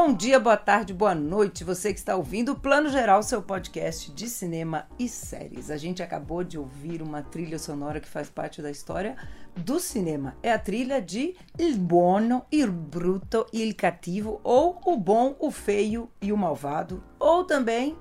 Bom dia, boa tarde, boa noite, você que está ouvindo o Plano Geral, seu podcast de cinema e séries. A gente acabou de ouvir uma trilha sonora que faz parte da história do cinema. É a trilha de Il Buono, Il Brutto, Il Cattivo, ou O Bom, o Feio e o Malvado, ou também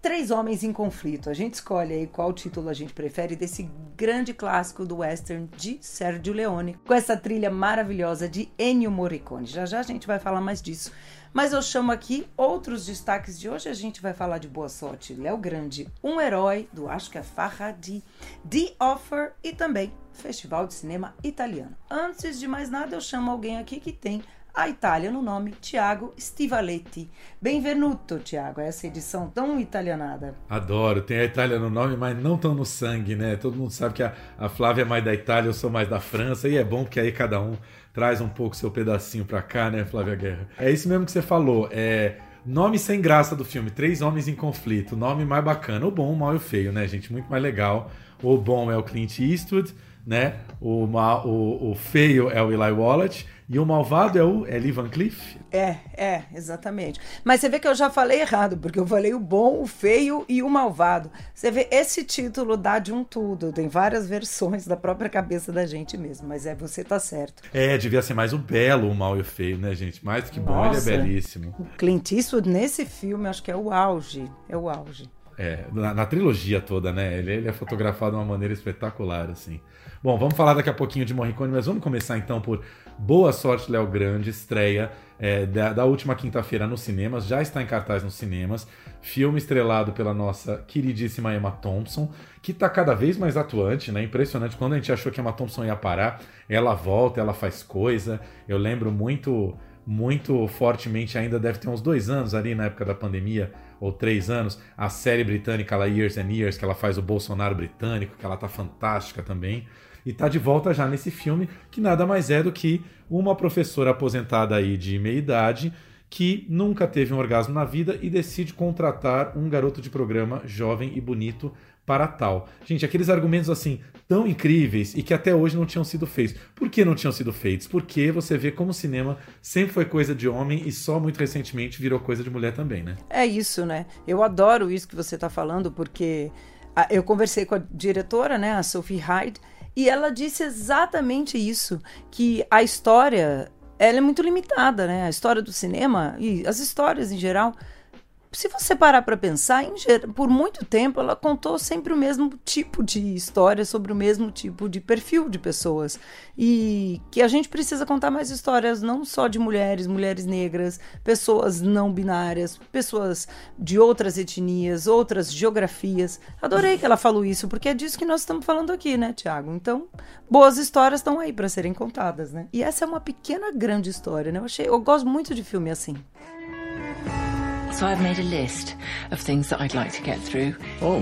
Três Homens em Conflito. A gente escolhe aí qual título a gente prefere desse grande clássico do western de Sergio Leone, com essa trilha maravilhosa de Ennio Morricone. Já já a gente vai falar mais disso. Mas eu chamo aqui outros destaques de hoje. A gente vai falar de Boa Sorte, Léo Grande, Um Herói, do acho que é Farra de The Offer e também Festival de Cinema Italiano. Antes de mais nada, eu chamo alguém aqui que tem a Itália no nome, Tiago Stivaletti. Benvenuto, Tiago, essa edição tão italianada. Adoro, tem a Itália no nome, mas não tão no sangue, né? Todo mundo sabe que a, a Flávia é mais da Itália, eu sou mais da França, e é bom que aí cada um traz um pouco seu pedacinho pra cá, né, Flávia Guerra? É isso mesmo que você falou, é... Nome sem graça do filme, Três Homens em Conflito, nome mais bacana, o bom, o mal e o feio, né, gente? Muito mais legal. O bom é o Clint Eastwood, né? O, o, o feio é o Eli Wallach e o malvado é o Lee Van Cleef? É, é, exatamente. Mas você vê que eu já falei errado, porque eu falei o bom, o feio e o malvado. Você vê, esse título dá de um tudo, tem várias versões da própria cabeça da gente mesmo, mas é, você tá certo. É, devia ser mais o belo, o mal e o feio, né, gente? Mais do que bom, Nossa, ele é belíssimo. O Clint Eastwood, nesse filme, acho que é o auge, é o auge. É, na, na trilogia toda, né? Ele, ele é fotografado de uma maneira espetacular, assim. Bom, vamos falar daqui a pouquinho de Morricone, mas vamos começar então por Boa Sorte, Léo Grande, estreia é, da, da, última quinta-feira nos cinemas, já está em cartaz nos cinemas. Filme estrelado pela nossa queridíssima Emma Thompson, que está cada vez mais atuante, né? Impressionante. Quando a gente achou que a Emma Thompson ia parar, ela volta, ela faz coisa. Eu lembro muito, muito fortemente, ainda deve ter uns dois anos ali na época da pandemia, ou três anos, a série britânica lá, Years and Years, que ela faz o Bolsonaro britânico, que ela tá fantástica também e está de volta já nesse filme, que nada mais é do que uma professora aposentada aí de meia idade que nunca teve um orgasmo na vida e decide contratar um garoto de programa jovem e bonito para tal. Gente, aqueles argumentos assim tão incríveis e que até hoje não tinham sido feitos. Por que não tinham sido feitos? Porque você vê como o cinema sempre foi coisa de homem e só muito recentemente virou coisa de mulher também, né? É isso, né? Eu adoro isso que você está falando porque eu conversei com a diretora, né, a Sophie Hyde, e ela disse exatamente isso, que a história ela é muito limitada, né? A história do cinema e as histórias em geral se você parar para pensar, por muito tempo ela contou sempre o mesmo tipo de história sobre o mesmo tipo de perfil de pessoas. E que a gente precisa contar mais histórias, não só de mulheres, mulheres negras, pessoas não binárias, pessoas de outras etnias, outras geografias. Adorei que ela falou isso, porque é disso que nós estamos falando aqui, né, Tiago? Então, boas histórias estão aí para serem contadas, né? E essa é uma pequena grande história, né? Eu achei, eu gosto muito de filme assim. So I've made a list of things that I'd like to get through. Oh,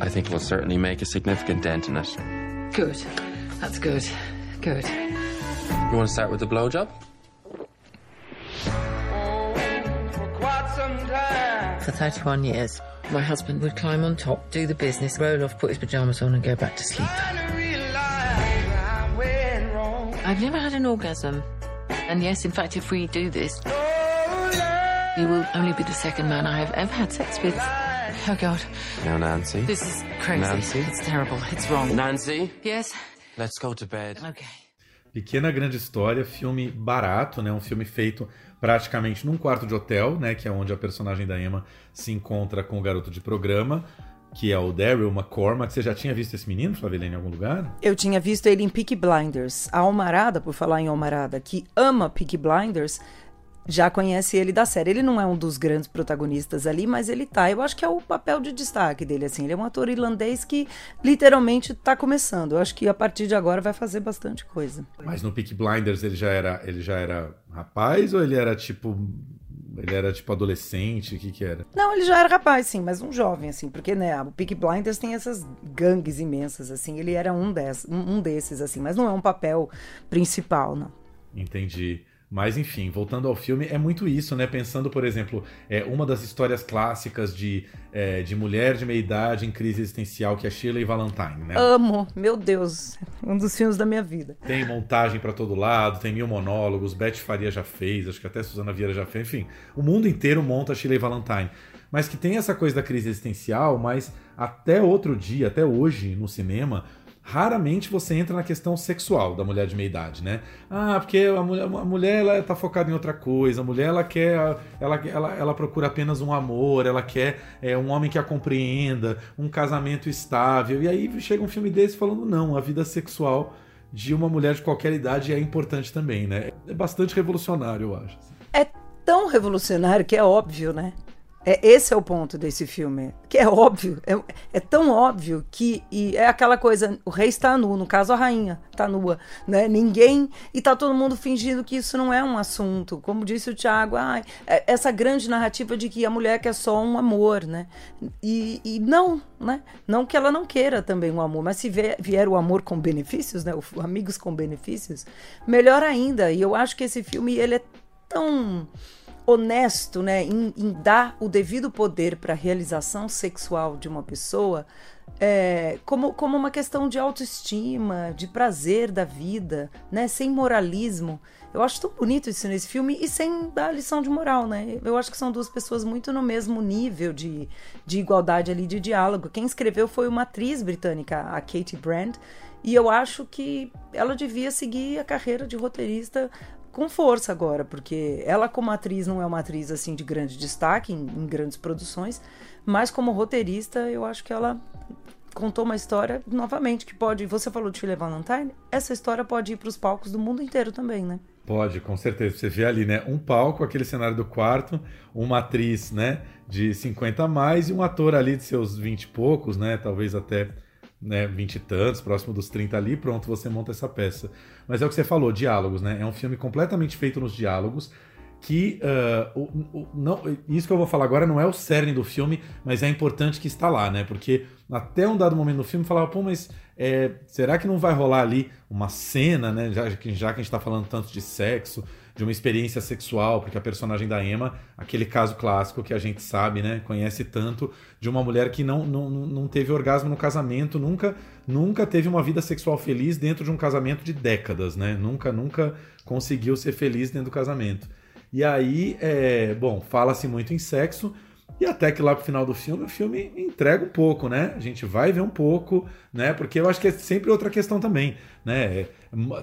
I think we'll certainly make a significant dent in it. Good. That's good. Good. You want to start with the blowjob? For 31 years, my husband would climb on top, do the business, roll off, put his pajamas on, and go back to sleep. I've never had an orgasm. And yes, in fact, if we do this, you will only be the second man I have ever had sex with. Oh, God. Now, Nancy. This is crazy. Nancy. It's terrible. It's wrong. Nancy? Yes? Let's go to bed. Okay. Pequena Grande História, filme barato, né? Um filme feito praticamente num quarto de hotel, né? Que é onde a personagem da Emma se encontra com o garoto de programa que é o Daryl McCormack. Você já tinha visto esse menino, Flavelene, em algum lugar? Eu tinha visto ele em Peaky Blinders. A Almarada, por falar em Almarada, que ama Peaky Blinders, já conhece ele da série. Ele não é um dos grandes protagonistas ali, mas ele tá. Eu acho que é o papel de destaque dele, assim. Ele é um ator irlandês que literalmente tá começando. Eu acho que a partir de agora vai fazer bastante coisa. Mas no Peak Blinders ele já era, ele já era rapaz ou ele era tipo Ele era tipo adolescente, o que que era? Não, ele já era rapaz, sim, mas um jovem, assim, porque, né, o Peak Blinders tem essas gangues imensas, assim, ele era um, des, um desses, assim, mas não é um papel principal, não. Entendi. Mas enfim, voltando ao filme, é muito isso, né? Pensando, por exemplo, é uma das histórias clássicas de, é, de mulher de meia idade em crise existencial, que é Shirley Valentine, né? Amo, meu Deus, um dos filmes da minha vida. Tem montagem para todo lado, tem mil monólogos, Beth Faria já fez, acho que até Suzana Vieira já fez, enfim, o mundo inteiro monta Shirley Valentine. Mas que tem essa coisa da crise existencial, mas até outro dia, até hoje no cinema, raramente você entra na questão sexual da mulher de meia idade, né? Ah, porque a mulher, a mulher ela tá focada em outra coisa, a mulher ela quer, ela, ela, ela procura apenas um amor, ela quer é, um homem que a compreenda, um casamento estável. E aí chega um filme desse falando não, a vida sexual de uma mulher de qualquer idade é importante também, né? É bastante revolucionário, eu acho. É tão revolucionário que é óbvio, né? É, esse é o ponto desse filme, que é óbvio, é, é, tão óbvio que e é aquela coisa, o rei está nu, no caso a rainha está nua, né? Ninguém e tá todo mundo fingindo que isso não é um assunto, como disse o Tiago, ah, essa grande narrativa de que a mulher quer só um amor, né? E, e não, né? Não que ela não queira também um amor, mas se vier, vier o amor com benefícios, né? O, amigos com benefícios, melhor ainda. E eu acho que esse filme ele é tão honesto, né, em, em dar o devido poder para a realização sexual de uma pessoa, é, como, como uma questão de autoestima, de prazer da vida, né, sem moralismo. Eu acho tão bonito isso nesse filme e sem dar lição de moral, né? Eu acho que são duas pessoas muito no mesmo nível de, de igualdade ali de diálogo. Quem escreveu foi uma atriz britânica, a Katie Brand, e eu acho que ela devia seguir a carreira de roteirista com força agora, porque ela como atriz não é uma atriz assim de grande destaque em, em grandes produções, mas como roteirista eu acho que ela contou uma história novamente que pode. Você falou de Shirley Valentine, essa história pode ir para os palcos do mundo inteiro também, né? Pode, com certeza. Você vê ali, né? Um palco, aquele cenário do quarto, uma atriz, né? De 50 a mais e um ator ali de seus 20 e poucos, né? Talvez até né, 20 e tantos, próximo dos 30 ali, pronto, você monta essa peça. Mas é o que você falou, diálogos, né? É um filme completamente feito nos diálogos, que uh, o, o, não, isso que eu vou falar agora não é o cerne do filme, mas é importante que está lá, né? Porque até um dado momento no filme falava, pô, mas é, será que não vai rolar ali uma cena, né? Já, já que a gente está falando tanto de sexo, de uma experiência sexual, porque a personagem da Emma, aquele caso clássico que a gente sabe, né, conhece tanto, de uma mulher que não, não, não teve orgasmo no casamento, nunca nunca teve uma vida sexual feliz dentro de um casamento de décadas, né? Nunca, nunca conseguiu ser feliz dentro do casamento. E aí, é, bom, fala-se muito em sexo, e até que lá pro final do filme, o filme entrega um pouco, né? A gente vai ver um pouco, né? Porque eu acho que é sempre outra questão também, né?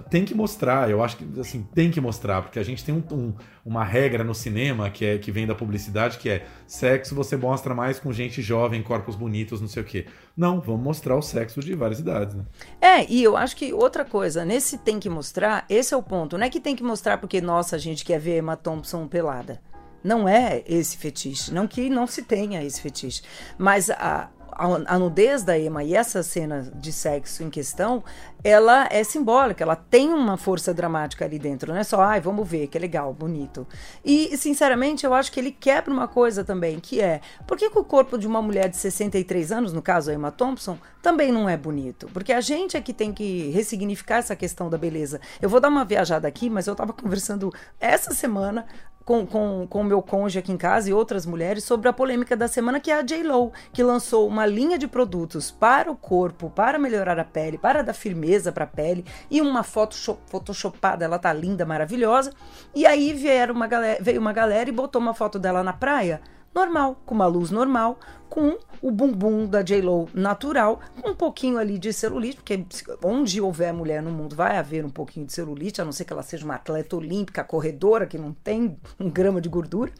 Tem que mostrar, eu acho que assim, tem que mostrar, porque a gente tem um, um, uma regra no cinema que, é, que vem da publicidade, que é sexo você mostra mais com gente jovem, corpos bonitos, não sei o quê. Não, vamos mostrar o sexo de várias idades, né? É, e eu acho que outra coisa, nesse tem que mostrar, esse é o ponto. Não é que tem que mostrar porque, nossa, a gente quer ver Emma Thompson pelada. Não é esse fetiche. Não que não se tenha esse fetiche. Mas a, a, a, nudez da Emma e essa cena de sexo em questão, ela é simbólica, ela tem uma força dramática ali dentro, não é só, ai, vamos ver, que é legal, bonito. E, sinceramente, eu acho que ele quebra uma coisa também, que é, por que, que o corpo de uma mulher de 63 anos, no caso a Emma Thompson, também não é bonito? Porque a gente é que tem que ressignificar essa questão da beleza. Eu vou dar uma viajada aqui, mas eu estava conversando essa semana com, com, com o meu cônjuge aqui em casa e outras mulheres sobre a polêmica da semana, que é a J-Lo, que lançou uma linha de produtos para o corpo, para melhorar a pele, para dar firmeza para a pele, e uma foto photoshopada, ela tá linda, maravilhosa. E aí vieram uma galera, veio uma galera e botou uma foto dela na praia normal, com uma luz normal, com o bumbum da J-Lo natural, com um pouquinho ali de celulite, porque onde houver mulher no mundo vai haver um pouquinho de celulite, a não ser que ela seja uma atleta olímpica, corredora, que não tem um grama de gordura.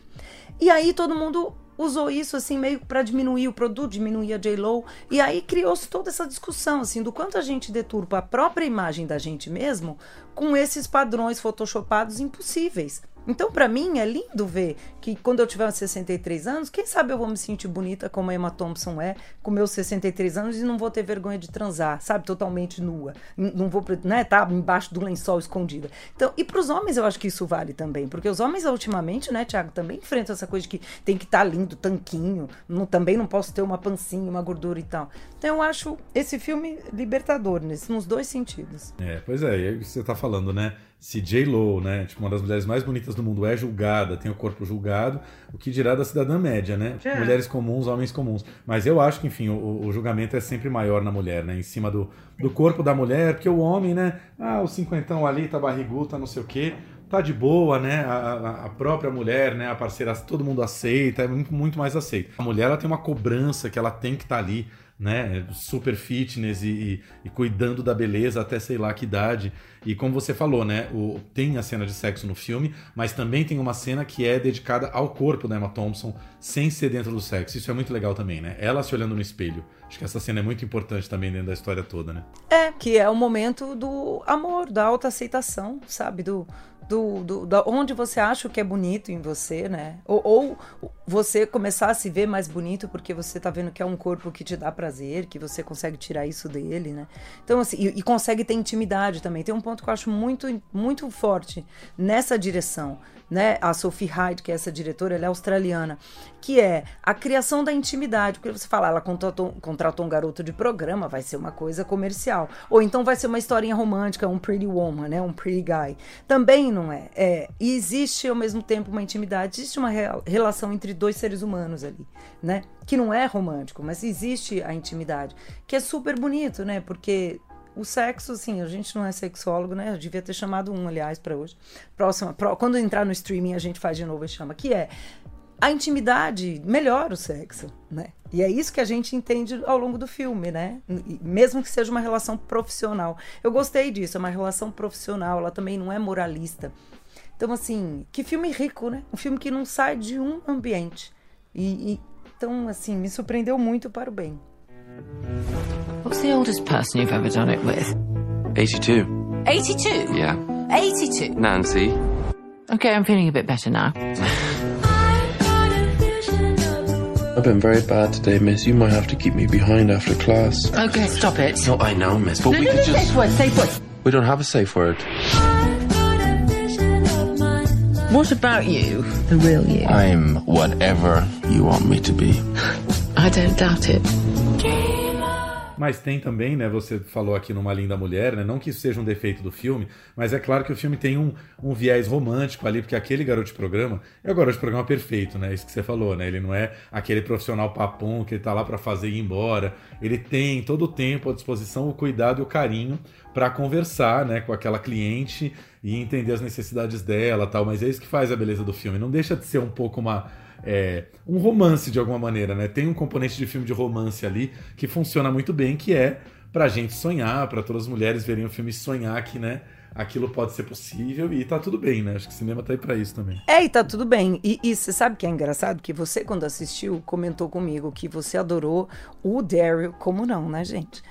E aí todo mundo usou isso assim meio para diminuir o produto, diminuir a J-Lo, e aí criou-se toda essa discussão assim do quanto a gente deturpa a própria imagem da gente mesmo com esses padrões photoshopados impossíveis Então, para mim, é lindo ver que quando eu tiver 63 anos, quem sabe eu vou me sentir bonita como a Emma Thompson é, com meus 63 anos e não vou ter vergonha de transar, sabe? Totalmente nua. Não vou, né, tá embaixo do lençol escondida. Então, e para os homens eu acho que isso vale também, porque os homens ultimamente, né, Tiago, também enfrentam essa coisa de que tem que estar tá lindo, tanquinho, não, também não posso ter uma pancinha, uma gordura e tal. Então, eu acho esse filme libertador nesse, nos dois sentidos. É, pois é, e aí você tá falando, né? Se J-Lo, né, tipo, uma das mulheres mais bonitas do mundo, é julgada, tem o corpo julgado, o que dirá da cidadã média, né? É. Mulheres comuns, homens comuns. Mas eu acho que, enfim, o, o, julgamento é sempre maior na mulher, né? Em cima do, do corpo da mulher, porque o homem, né? Ah, o cinquentão ali tá barrigudo, tá não sei o quê. Tá de boa, né? A, a, própria mulher, né? A parceira, todo mundo aceita, é muito, muito mais aceito. A mulher, ela tem uma cobrança que ela tem que estar tá ali né, super fitness e, e, e, cuidando da beleza até sei lá que idade. E como você falou, né, o, tem a cena de sexo no filme, mas também tem uma cena que é dedicada ao corpo da Emma Thompson, sem ser dentro do sexo. Isso é muito legal também, né? Ela se olhando no espelho. Acho que essa cena é muito importante também dentro da história toda, né? É, que é o momento do amor, da autoaceitação, sabe? Do, do, do, onde você acha o que é bonito em você, né? Ou, ou, você começar a se ver mais bonito porque você tá vendo que é um corpo que te dá prazer, que você consegue tirar isso dele, né? Então, assim, e, e consegue ter intimidade também. Tem um ponto que eu acho muito, muito forte nessa direção né? A Sophie Hyde, que é essa diretora, ela é australiana, que é a criação da intimidade. Porque você fala, ela contratou, contratou um garoto de programa, vai ser uma coisa comercial. Ou então vai ser uma historinha romântica, um pretty woman, né? Um pretty guy. Também não é. é e existe ao mesmo tempo uma intimidade, existe uma relação entre dois seres humanos ali, né? Que não é romântico, mas existe a intimidade, que é super bonito, né? Porque o sexo, assim, a gente não é sexólogo, né? Eu devia ter chamado um, aliás, para hoje. Próxima, pró, quando entrar no streaming, a gente faz de novo e chama, que é a intimidade melhora o sexo, né? E é isso que a gente entende ao longo do filme, né? Mesmo que seja uma relação profissional. Eu gostei disso, é uma relação profissional, ela também não é moralista. Então, assim, que filme rico, né? Um filme que não sai de um ambiente. E, e então, assim, me surpreendeu muito para o bem. What's the oldest person you've ever done it with? 82. 82? Yeah. 82? Nancy. Okay, I'm feeling a bit better now. I've been very bad today, miss. You might have to keep me behind after class. Okay, stop it. No, I know, miss, but no, we no, could no, just... Safe word, safe word. We don't have a safe word. What about you, the real you? I'm whatever you want me to be. I don't doubt it. Mas tem também, né? Você falou aqui numa linda mulher, né? Não que isso seja um defeito do filme, mas é claro que o filme tem um, um viés romântico ali, porque aquele garoto de programa é o garoto de programa perfeito, né? Isso que você falou, né? Ele não é aquele profissional papum que ele tá lá para fazer e ir embora. Ele tem todo o tempo à disposição, o cuidado e o carinho para conversar, né, com aquela cliente e entender as necessidades dela, tal. Mas é isso que faz a beleza do filme. Não deixa de ser um pouco uma é, um romance de alguma maneira, né? Tem um componente de filme de romance ali que funciona muito bem, que é pra gente sonhar, para todas as mulheres verem o filme e sonhar que, né? Aquilo pode ser possível e tá tudo bem, né? Acho que o cinema tá aí pra isso também. É, e tá tudo bem. E, você sabe que é engraçado? Que você, quando assistiu, comentou comigo que você adorou o Daryl, como não, né, gente?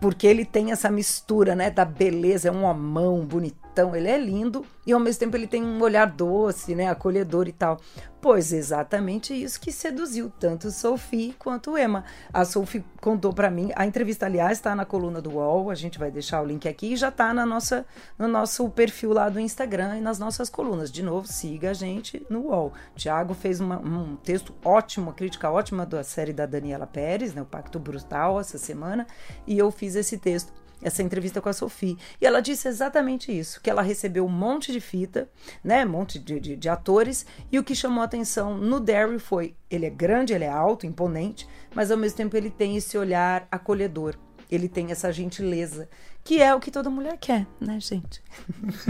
Porque ele tem essa mistura, né, da beleza, é um homão bonitão, ele é lindo e ao mesmo tempo ele tem um olhar doce, né, acolhedor e tal. Pois exatamente isso que seduziu tanto Sophie quanto Emma. A Sophie contou para mim, a entrevista aliás está na coluna do UOL, a gente vai deixar o link aqui e já está na nossa no nosso perfil lá do Instagram e nas nossas colunas. De novo, siga a gente no UOL. Tiago fez uma, um texto ótimo, uma crítica ótima da série da Daniela Pérez, né, o Pacto Brutal essa semana, e eu fiz esse texto essa entrevista com a Sophie. E ela disse exatamente isso: que ela recebeu um monte de fita, né? Um monte de, de, de atores, e o que chamou a atenção no Derry foi: ele é grande, ele é alto, imponente, mas ao mesmo tempo ele tem esse olhar acolhedor. Ele tem essa gentileza que é o que toda mulher quer, né, gente?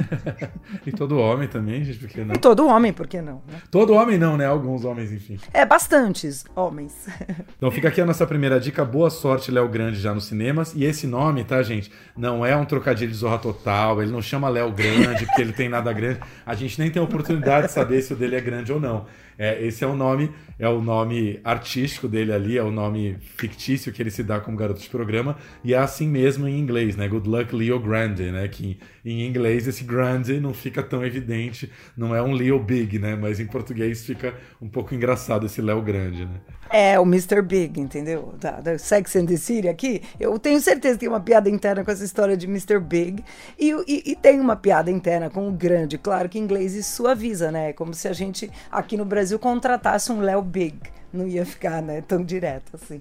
e todo homem também, gente, por que não? E todo homem, por que não? Né? Todo homem não, né? Alguns homens, enfim. É, bastantes homens. então fica aqui a nossa primeira dica. Boa sorte, Léo Grande, já nos cinemas. E esse nome, tá, gente? Não é um trocadilho de zorra total. Ele não chama Léo Grande porque ele tem nada grande. A gente nem tem oportunidade de saber se o dele é grande ou não. É, esse é o nome, é o nome artístico dele ali, é o nome fictício que ele se dá como garoto de programa, e é assim mesmo em inglês, né? Good luck Leo Grande, né? Que em inglês esse grande não fica tão evidente, não é um Leo Big, né? Mas em português fica um pouco engraçado esse Léo Grande, né? É, o Mr. Big, entendeu? Da, da Sex and the City aqui. Eu tenho certeza que tem uma piada interna com essa história de Mr. Big. E, e, e, tem uma piada interna com o grande. Claro que em inglês isso suaviza, né? É como se a gente aqui no Brasil contratasse um Léo Big. Não ia ficar né, tão direto assim.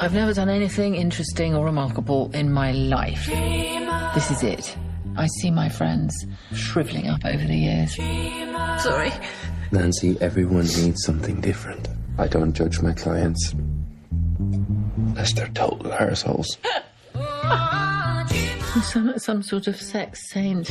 I've never done anything interesting or remarkable in my life. This is it. I see my friends shriveling up over the years. Sorry. Nancy, everyone needs something different. I don't judge my clients. Unless they're total assholes. Like some sort of sex saint.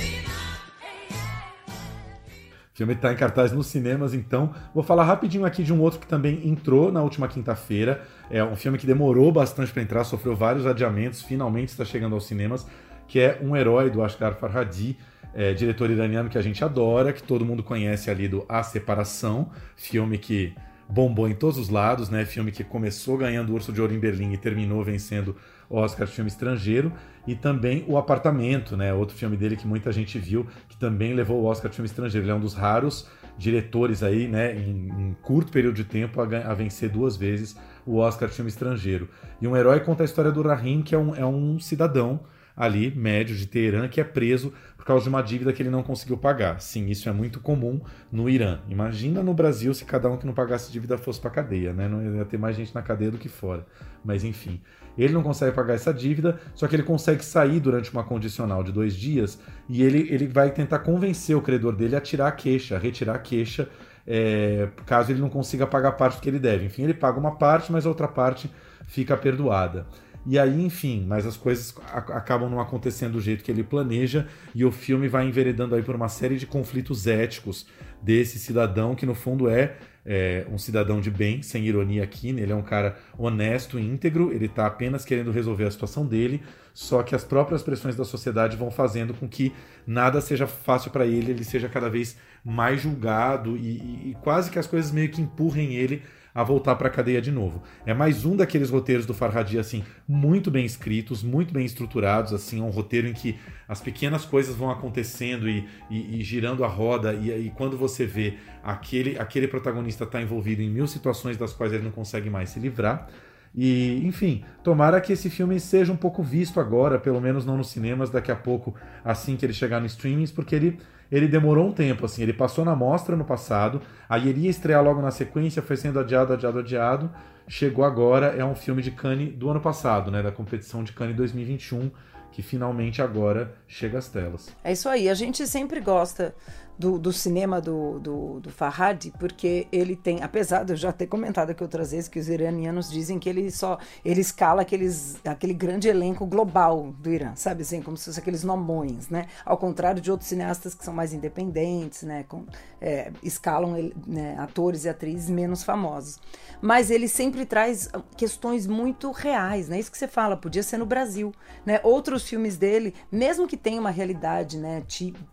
Filme está em cartaz nos cinemas, então vou falar rapidinho aqui de um outro que também entrou na última quinta-feira. É um filme que demorou bastante para entrar, sofreu vários adiamentos, finalmente está chegando aos cinemas, que é Um Herói do Asghar Farhadi, é, diretor iraniano que a gente adora, que todo mundo conhece ali do A Separação, filme que bombou em todos os lados, né? Filme que começou ganhando o Urso de Ouro em Berlim e terminou vencendo Oscar de filme estrangeiro, e também O Apartamento, né? Outro filme dele que muita gente viu, que também levou o Oscar de filme estrangeiro. Ele é um dos raros diretores aí, né, em, em curto período de tempo, a, a, vencer duas vezes o Oscar de filme estrangeiro. E um herói conta a história do Rahim, que é um, é um cidadão ali, médio de Teherã, que é preso por causa de uma dívida que ele não conseguiu pagar. Sim, isso é muito comum no Irã. Imagina no Brasil se cada um que não pagasse dívida fosse para cadeia, né? Não ia ter mais gente na cadeia do que fora. Mas enfim, ele não consegue pagar essa dívida, só que ele consegue sair durante uma condicional de dois dias e ele, ele vai tentar convencer o credor dele a tirar a queixa, a retirar a queixa, é, caso ele não consiga pagar a parte que ele deve. Enfim, ele paga uma parte, mas a outra parte fica perdoada. E aí, enfim, mas as coisas acabam não acontecendo do jeito que ele planeja e o filme vai enveredando aí por uma série de conflitos éticos desse cidadão que no fundo é, é um cidadão de bem, sem ironia aqui, né? ele é um cara honesto, íntegro, ele está apenas querendo resolver a situação dele, só que as próprias pressões da sociedade vão fazendo com que nada seja fácil para ele, ele seja cada vez mais julgado e, e, e quase que as coisas meio que empurrem ele a voltar para a cadeia de novo. É mais um daqueles roteiros do Farhadi assim, muito bem escritos, muito bem estruturados, assim, é um roteiro em que as pequenas coisas vão acontecendo e, e, e girando a roda e, e, quando você vê aquele aquele protagonista está envolvido em mil situações das quais ele não consegue mais se livrar. E, enfim, tomara que esse filme seja um pouco visto agora, pelo menos não nos cinemas, daqui a pouco, assim que ele chegar no streamings, porque ele ele demorou um tempo, assim, ele passou na mostra no passado, aí ele ia estrear logo na sequência, foi sendo adiado, adiado, adiado, chegou agora, é um filme de Cannes do ano passado, né, da competição de Cannes 2021, que finalmente agora chega às telas. É isso aí, a gente sempre gosta do, do cinema do, do, do Farhad, porque ele tem, apesar de eu já ter comentado aqui outras vezes que os iranianos dizem que ele só ele escala aqueles, aquele grande elenco global do Irã, sabe assim, como se fosse aqueles nomões, né? Ao contrário de outros cineastas que são mais independentes, né? Com, é, escalam né, atores e atrizes menos famosos. Mas ele sempre traz questões muito reais, né? Isso que você fala, podia ser no Brasil, né? Outros filmes dele, mesmo que tenha uma realidade, né?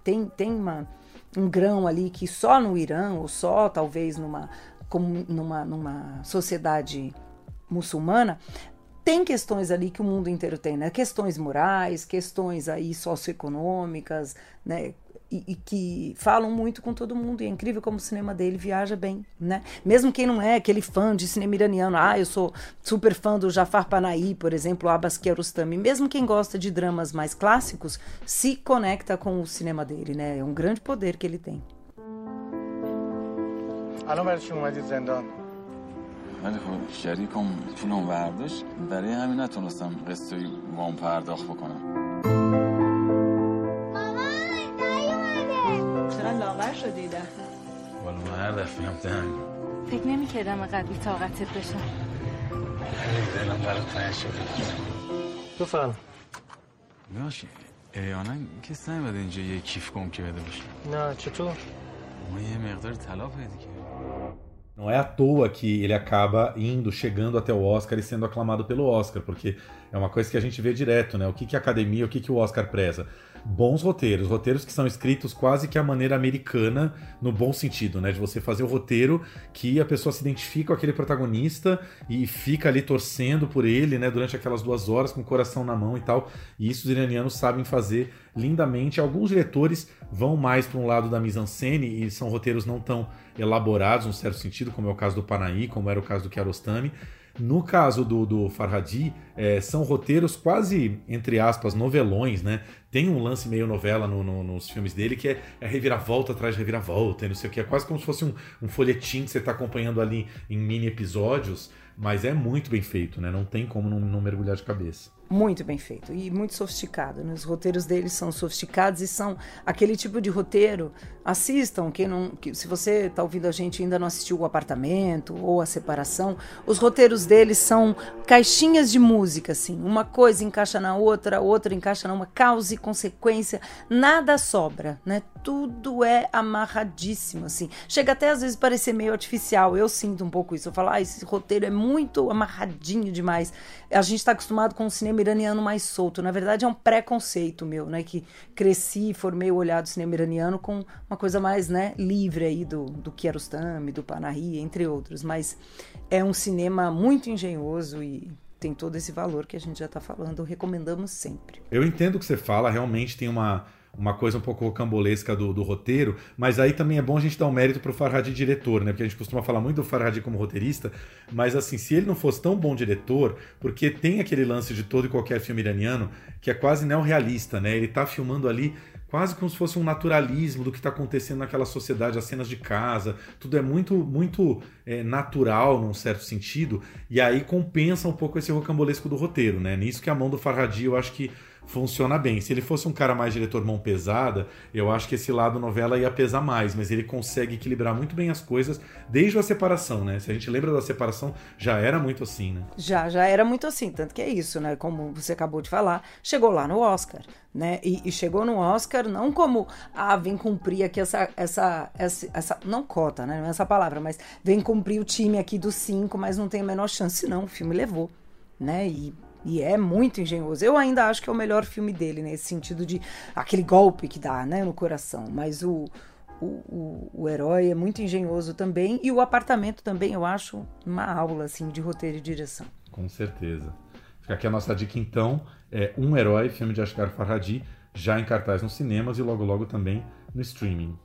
Tem, tem uma um grão ali que só no Irã, ou só talvez numa, numa, numa sociedade muçulmana, tem questões ali que o mundo inteiro tem, né? Questões morais, questões aí socioeconômicas, né? e, e, que falam muito com todo mundo. E é incrível como o cinema dele viaja bem, né? Mesmo quem não é aquele fã de cinema iraniano, ah, eu sou super fã do Jafar Panahi, por exemplo, Abbas Kiarostami, mesmo quem gosta de dramas mais clássicos, se conecta com o cinema dele, né? É um grande poder que ele tem. الان برای چی اومدید زندان؟ ولی خب شریکم پولم برداشت برای همین نتونستم قصه وام پرداخت بکنم لاغر شدی دفعه والا من هر دفعه هم تنگ فکر نمی کردم قدری طاقتت بشم دلم برات تنگ شده بفرم باشه احیانا کس نمیده اینجا یه کیف گم که بده باشه نه چطور ما یه مقدار طلا پیدا کردیم Não é à toa que ele acaba indo, chegando até o Oscar e sendo aclamado pelo Oscar, porque é uma coisa que a gente vê direto, né? O que, que a academia, o que, que o Oscar preza? Bons roteiros, roteiros que são escritos quase que a maneira americana, no bom sentido, né? De você fazer o um roteiro que a pessoa se identifica com aquele protagonista e fica ali torcendo por ele, né? Durante aquelas duas horas com o coração na mão e tal. E isso os iranianos sabem fazer lindamente. Alguns diretores vão mais para um lado da mise-en-scène e são roteiros não tão elaborados, no certo sentido, como é o caso do Panahi, como era o caso do Kiarostami. No caso do, do Farhadi, é, são roteiros quase, entre aspas, novelões, né? Tem um lance meio novela no, no, nos filmes dele que é, é reviravolta atrás de reviravolta e não sei o que. É quase como se fosse um, um folhetim que você está acompanhando ali em mini episódios, mas é muito bem feito, né? Não tem como não, não mergulhar de cabeça. Muito bem feito e muito sofisticado. Né? Os roteiros deles são sofisticados e são aquele tipo de roteiro. Assistam, quem não, que, se você está ouvindo a gente ainda não assistiu o apartamento ou a separação, os roteiros deles são caixinhas de música, assim. Uma coisa encaixa na outra, outra encaixa numa causa e consequência, nada sobra, né? Tudo é amarradíssimo, assim. Chega até às vezes parecer meio artificial. Eu sinto um pouco isso. Eu falo, ah, esse roteiro é muito amarradinho demais. A gente está acostumado com o cinema iraniano mais solto. Na verdade, é um preconceito meu, né? Que cresci e formei o olhar do cinema iraniano com uma coisa mais, né, livre aí do, do Kiarostami, do Panahi, entre outros. Mas é um cinema muito engenhoso e tem todo esse valor que a gente já está falando. Recomendamos sempre. Eu entendo o que você fala, realmente tem uma uma coisa um pouco rocambolesca do, do, roteiro, mas aí também é bom a gente dar um mérito pro Farhadi diretor, né? Porque a gente costuma falar muito do Farhadi como roteirista, mas assim, se ele não fosse tão bom diretor, porque tem aquele lance de todo e qualquer filme iraniano que é quase neorrealista, né? Ele tá filmando ali quase como se fosse um naturalismo do que está acontecendo naquela sociedade, as cenas de casa, tudo é muito muito é, natural num certo sentido, e aí compensa um pouco esse rocambolesco do roteiro, né? Nisso que a mão do Farhadi eu acho que funciona bem. Se ele fosse um cara mais diretor mão pesada, eu acho que esse lado novela ia pesar mais, mas ele consegue equilibrar muito bem as coisas desde a separação, né? Se a gente lembra da separação, já era muito assim, né? Já, já era muito assim, tanto que é isso, né? Como você acabou de falar, chegou lá no Oscar, né? E, e chegou no Oscar não como, ah, vem cumprir aqui essa, essa, essa, essa, não cota, né? Não é essa palavra, mas vem cumprir o time aqui dos cinco, mas não tem a menor chance, não. O filme levou, né? E e é muito engenhoso. Eu ainda acho que é o melhor filme dele, nesse sentido de aquele golpe que dá né, no coração. Mas o, o, o, o, herói é muito engenhoso também. E o apartamento também, eu acho, uma aula assim, de roteiro e direção. Com certeza. Fica aqui a nossa dica, então. É Um Herói, filme de Ashgar Farhadi, já em cartaz nos cinemas e logo logo também no streaming.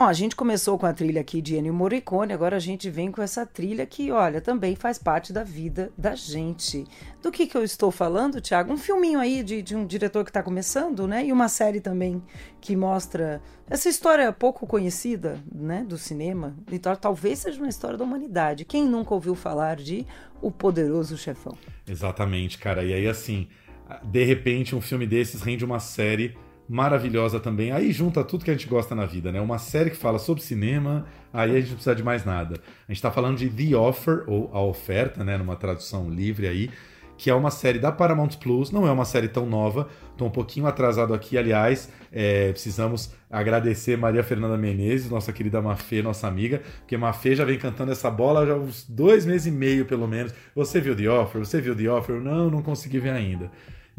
Bom, a gente começou com a trilha aqui de Ennio Morricone, agora a gente vem com essa trilha que, olha, também faz parte da vida da gente. Do que, que eu estou falando, Tiago? Um filminho aí de, de um diretor que está começando, né? E uma série também que mostra essa história pouco conhecida, né, do cinema. Então, talvez seja uma história da humanidade. Quem nunca ouviu falar de O Poderoso Chefão? Exatamente, cara. E aí, assim, de repente, um filme desses rende uma série maravilhosa também. Aí junta tudo que a gente gosta na vida, né? Uma série que fala sobre cinema, aí a gente não precisa de mais nada. A gente está falando de The Offer, ou A Oferta, né? Numa tradução livre aí, que é uma série da Paramount Plus, não é uma série tão nova, estou um pouquinho atrasado aqui, aliás, é, precisamos agradecer Maria Fernanda Menezes, nossa querida Mafê, nossa amiga, porque Mafê já vem cantando essa bola já uns dois meses e meio, pelo menos. Você viu The Offer? Você viu The Offer? Não, não consegui ver ainda.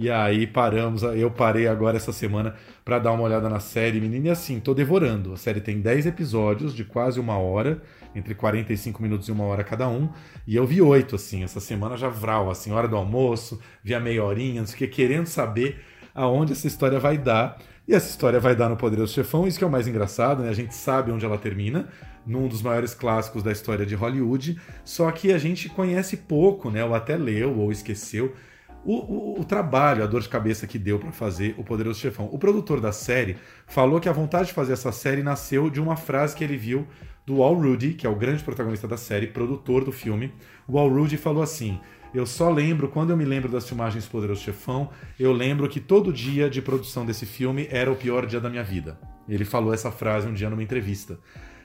E aí paramos, eu parei agora essa semana para dar uma olhada na série, menina, e assim, tô devorando. A série tem 10 episódios de quase uma hora, entre 45 minutos e uma hora cada um, e eu vi oito, assim, essa semana já vral, assim, hora do almoço, vi a meia horinha, não sei o que, querendo saber aonde essa história vai dar. E essa história vai dar no Poderoso Chefão, isso que é o mais engraçado, né? A gente sabe onde ela termina, num dos maiores clássicos da história de Hollywood, só que a gente conhece pouco, né? Ou até leu ou esqueceu o, o, o, trabalho, a dor de cabeça que deu para fazer o Poderoso Chefão. O produtor da série falou que a vontade de fazer essa série nasceu de uma frase que ele viu do Al Rudy, que é o grande protagonista da série, produtor do filme. O Al Rudy falou assim: Eu só lembro, quando eu me lembro das filmagens Poderoso Chefão, eu lembro que todo dia de produção desse filme era o pior dia da minha vida. Ele falou essa frase um dia numa entrevista.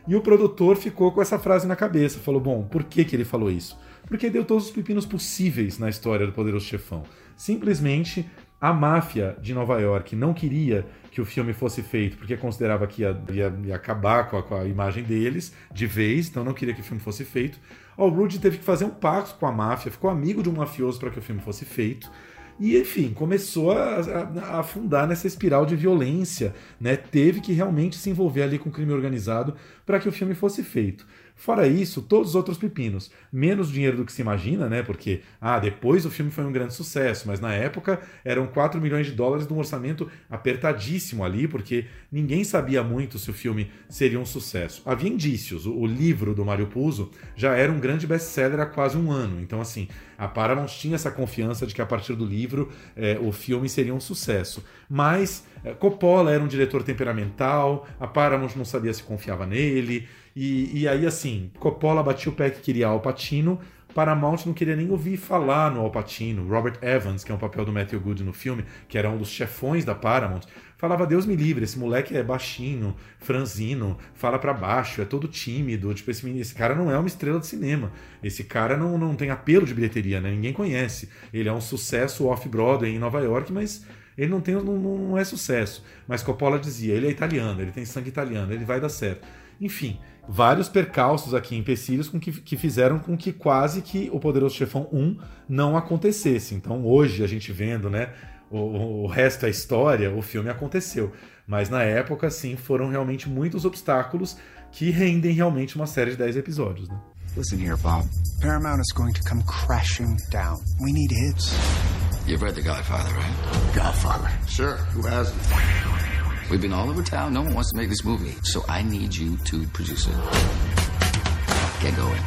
E o produtor ficou com essa frase na cabeça. Falou: bom, por que, que ele falou isso? Porque deu todos os pepinos possíveis na história do Poderoso Chefão. Simplesmente a máfia de Nova York não queria que o filme fosse feito porque considerava que ia, ia, ia acabar com a, com a, imagem deles de vez, então não queria que o filme fosse feito. O Rudy teve que fazer um pacto com a máfia, ficou amigo de um mafioso para que o filme fosse feito. E, enfim, começou a, a, a, afundar nessa espiral de violência, né? Teve que realmente se envolver ali com o crime organizado para que o filme fosse feito. Fora isso, todos os outros pepinos. Menos dinheiro do que se imagina, né? Porque, ah, depois o filme foi um grande sucesso, mas na época eram 4 milhões de dólares de um orçamento apertadíssimo ali, porque ninguém sabia muito se o filme seria um sucesso. Havia indícios. O, livro do Mario Puzo já era um grande best-seller há quase um ano. Então, assim, a Paramount tinha essa confiança de que a partir do livro é, o filme seria um sucesso. Mas é, Coppola era um diretor temperamental, a Paramount não sabia se confiava nele. E, e aí, assim, Coppola batia o pé que queria Al Pacino, Paramount não queria nem ouvir falar no Al Pacino. Robert Evans, que é um papel do Matthew Good no filme, que era um dos chefões da Paramount, falava: Deus me livre, esse moleque é baixinho, franzino, fala para baixo, é todo tímido. Tipo, esse, esse, cara não é uma estrela de cinema. Esse cara não, não tem apelo de bilheteria, né? Ninguém conhece. Ele é um sucesso off-Broadway em Nova York, mas ele não, tem, não, não é sucesso. Mas Coppola dizia: ele é italiano, ele tem sangue italiano, ele vai dar certo. Enfim, vários percalços aqui, empecilhos, com que, que fizeram com que quase que o Poderoso Chefão 1 não acontecesse. Então hoje, a gente vendo, né, o, o resto é história, o filme aconteceu. Mas na época, sim, foram realmente muitos obstáculos que rendem realmente uma série de 10 episódios, né? Listen here, Bob. Paramount is going to come crashing down. We need hits. You've read The Godfather, right? Godfather. Sure. Who hasn't? We've been all over town. No one wants to make this movie. So I need you to produce it. Get going.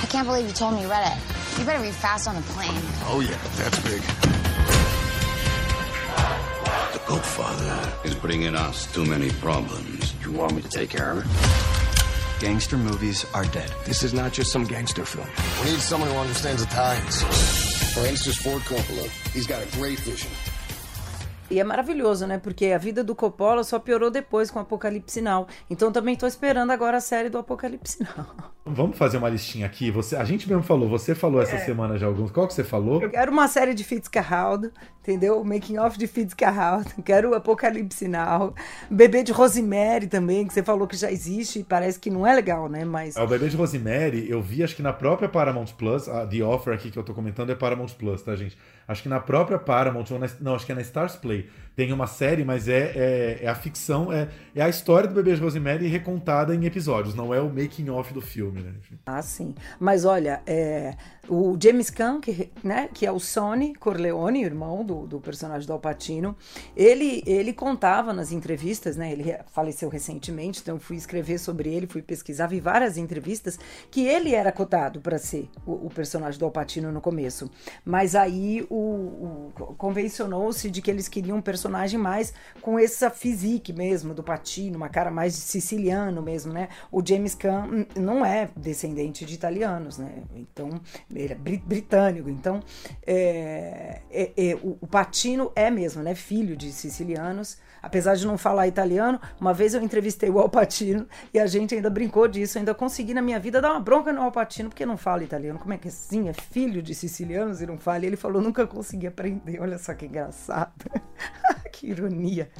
I can't believe you told me you read it. You better be fast on the plane. Oh, yeah, that's big. The Godfather is bringing us too many problems. You want me to take care of it? Gangster movies are dead. This is not just some gangster film. We need someone who understands Italians. For instance, Ford Coppola. He's got a great vision. E é maravilhoso, né? Porque a vida do Coppola só piorou depois com o Apocalipse Now. Então também tô esperando agora a série do Apocalipse Now. Vamos fazer uma listinha aqui. Você, a gente mesmo falou, você falou essa é. semana já alguns. Qual que você falou? Eu quero uma série de Fitzcarraldo, entendeu? O making off de Fitzcarraldo. Quero o Apocalipse Now. Bebê de Rosemary também, que você falou que já existe e parece que não é legal, né? Mas é, o Bebê de Rosemary, eu vi acho que na própria Paramount Plus, a The Offer aqui que eu tô comentando é Paramount Plus, tá, gente? Acho que na própria Paramount, ou na, não, acho que é na Stars Play, tem uma série, mas é, é, é, a ficção, é, é a história do bebê de Rosemary recontada em episódios, não é o making off do filme, né? Ah, sim. Mas olha, é, o James Caan, que, né, que é o Sonny Corleone, irmão do, do personagem do Alpatino, ele, ele contava nas entrevistas, né, ele faleceu recentemente, então eu fui escrever sobre ele, fui pesquisar, vi várias entrevistas, que ele era cotado para ser o, o, personagem do Alpatino no começo. Mas aí o, o convencionou-se de que eles queriam um personagem mais com essa physique mesmo, do Patino, uma cara mais siciliano mesmo, né? O James Caan não é descendente de italianos, né? Então ele é britânico. Então, é, é, é, o, o, Patino é mesmo, né? Filho de sicilianos. Apesar de não falar italiano, uma vez eu entrevistei o Alpatino e a gente ainda brincou disso. Ainda consegui na minha vida dar uma bronca no Alpatino porque não fala italiano. Como é que assim? É filho de sicilianos e não fala? E ele falou: nunca consegui aprender. Olha só que engraçado. que ironia.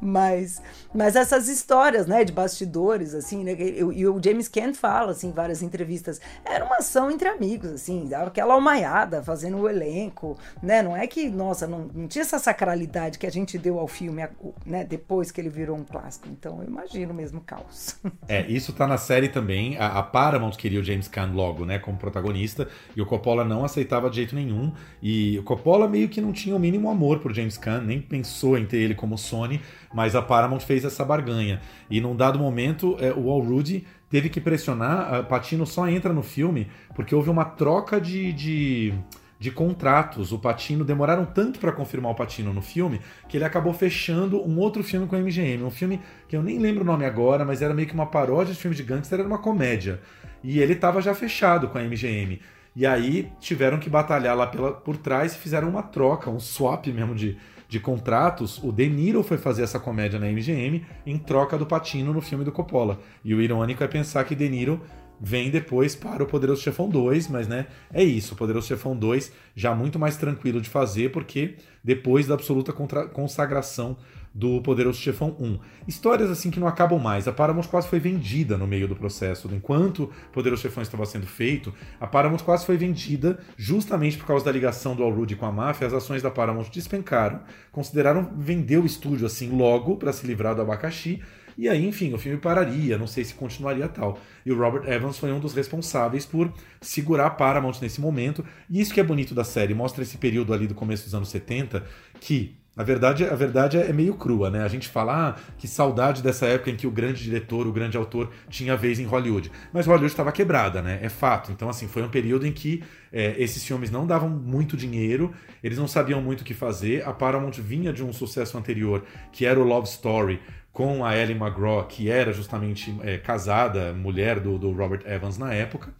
Mas, mas essas histórias, né, de bastidores, assim, né? E o James Kent fala, assim, em várias entrevistas. Era uma ação entre amigos, assim, aquela almaiada fazendo o elenco, né? Não é que, nossa, não, não tinha essa sacralidade que a gente deu ao filme, né? Depois que ele virou um clássico. Então, eu imagino mesmo caos. É, isso tá na série também. A, a Paramount queria o James Caan logo, né? Como protagonista. E o Coppola não aceitava de jeito nenhum. E o Coppola meio que não tinha o mínimo amor por James Caan, nem pensou em ter ele como Sony. Mas a Paramount fez essa barganha. E num dado momento, é, o Al Rudy teve que pressionar. Patino só entra no filme porque houve uma troca de, de de contratos. O Patino demoraram tanto para confirmar o Patino no filme que ele acabou fechando um outro filme com a MGM, um filme que eu nem lembro o nome agora, mas era meio que uma paródia de filme de gangster, era uma comédia. E ele estava já fechado com a MGM. E aí tiveram que batalhar lá pela, por trás e fizeram uma troca, um swap mesmo de, de contratos. O De Niro foi fazer essa comédia na MGM em troca do Patino no filme do Coppola. E o irônico é pensar que De Niro vem depois para o Poderoso Chefão 2, mas né, é isso, o Poderoso Chefão 2 já muito mais tranquilo de fazer, porque depois da absoluta consagração do Poderoso Chefão 1. Histórias assim que não acabam mais. A Paramount quase foi vendida no meio do processo. Enquanto Poderoso Chefão estava sendo feito, a Paramount quase foi vendida justamente por causa da ligação do Al Rudd com a máfia. As ações da Paramount despencaram. Consideraram vender o estúdio assim logo para se livrar do abacaxi e aí, enfim, o filme pararia, não sei se continuaria tal. E o Robert Evans foi um dos responsáveis por segurar a Paramount nesse momento. E isso que é bonito da série, mostra esse período ali do começo dos anos 70 que a verdade, a verdade é meio crua, né? A gente fala ah, que saudade dessa época em que o grande diretor, o grande autor tinha vez em Hollywood. Mas Hollywood estava quebrada, né? É fato. Então, assim, foi um período em que é, esses filmes não davam muito dinheiro, eles não sabiam muito o que fazer. A Paramount vinha de um sucesso anterior, que era o Love Story, com a Ellie McGraw, que era justamente é, casada, mulher do, do, Robert Evans na época.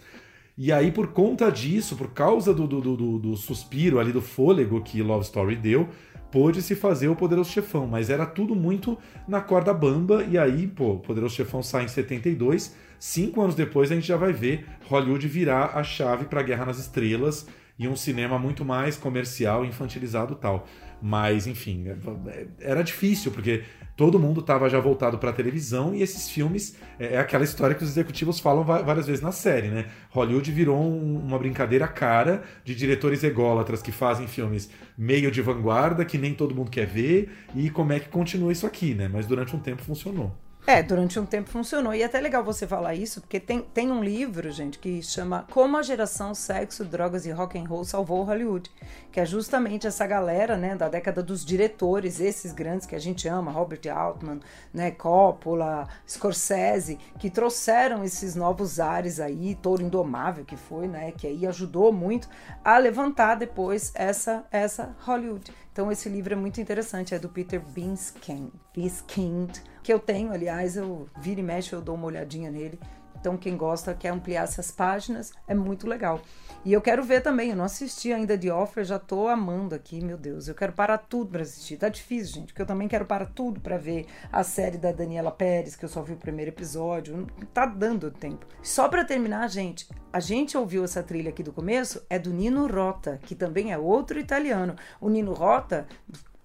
E aí, por conta disso, por causa do, do, do, do suspiro ali, do fôlego que Love Story deu, pôde-se fazer o Poderoso Chefão, mas era tudo muito na corda bamba, e aí, pô, o Poderoso Chefão sai em 72, cinco anos depois a gente já vai ver Hollywood virar a chave para Guerra nas Estrelas e um cinema muito mais comercial, infantilizado tal. Mas, enfim, é, era difícil, porque todo mundo estava já voltado para a televisão e esses filmes é, é, aquela história que os executivos falam várias vezes na série, né? Hollywood virou um, uma brincadeira cara de diretores ególatras que fazem filmes meio de vanguarda, que nem todo mundo quer ver, e como é que continua isso aqui, né? Mas durante um tempo funcionou. É, durante um tempo funcionou. E é até legal você falar isso, porque tem, tem um livro, gente, que chama Como a geração sexo, drogas e rock and roll salvou Hollywood, que é justamente essa galera, né, da década dos diretores, esses grandes que a gente ama, Robert Altman, né, Coppola, Scorsese, que trouxeram esses novos ares aí, Touro Indomável que foi, né, que aí ajudou muito a levantar depois essa essa Hollywood. Então esse livro é muito interessante, é do Peter Biskind, Biskind que eu tenho, aliás, eu vira e mexe, eu dou uma olhadinha nele. Então, quem gosta, quer ampliar essas páginas, é muito legal. E eu quero ver também, eu não assisti ainda de Offer, já tô amando aqui, meu Deus. Eu quero parar tudo para assistir. Tá difícil, gente, porque eu também quero parar tudo para ver a série da Daniela Pérez, que eu só vi o primeiro episódio. Tá dando tempo. Só para terminar, gente, a gente ouviu essa trilha aqui do começo, é do Nino Rota, que também é outro italiano. O Nino Rota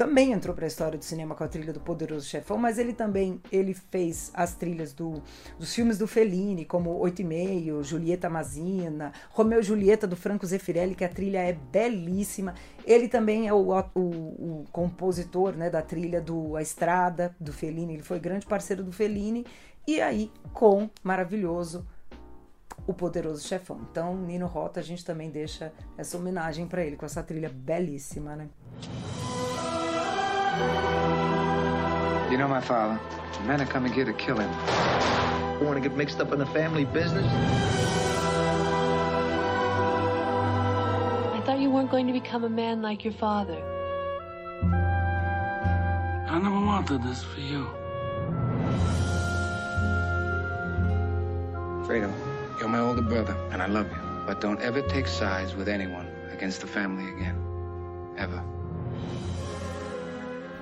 também entrou para a história do cinema com a trilha do Poderoso Chefão, mas ele também ele fez as trilhas do, dos filmes do Fellini, como Oito e Meio, Julieta Mazina, Romeu e Julieta do Franco Zeffirelli, que a trilha é belíssima. Ele também é o, o, o compositor né, da trilha do A Estrada, do Fellini, ele foi grande parceiro do Fellini, e aí com maravilhoso o Poderoso Chefão. Então, Nino Rota, a gente também deixa essa homenagem para ele com essa trilha belíssima, né? You know my father. Men are coming here to kill him. You want to get mixed up in the family business? I thought you weren't going to become a man like your father. I never wanted this for you. Freedom, you're my older brother, and I love you. But don't ever take sides with anyone against the family again. Ever.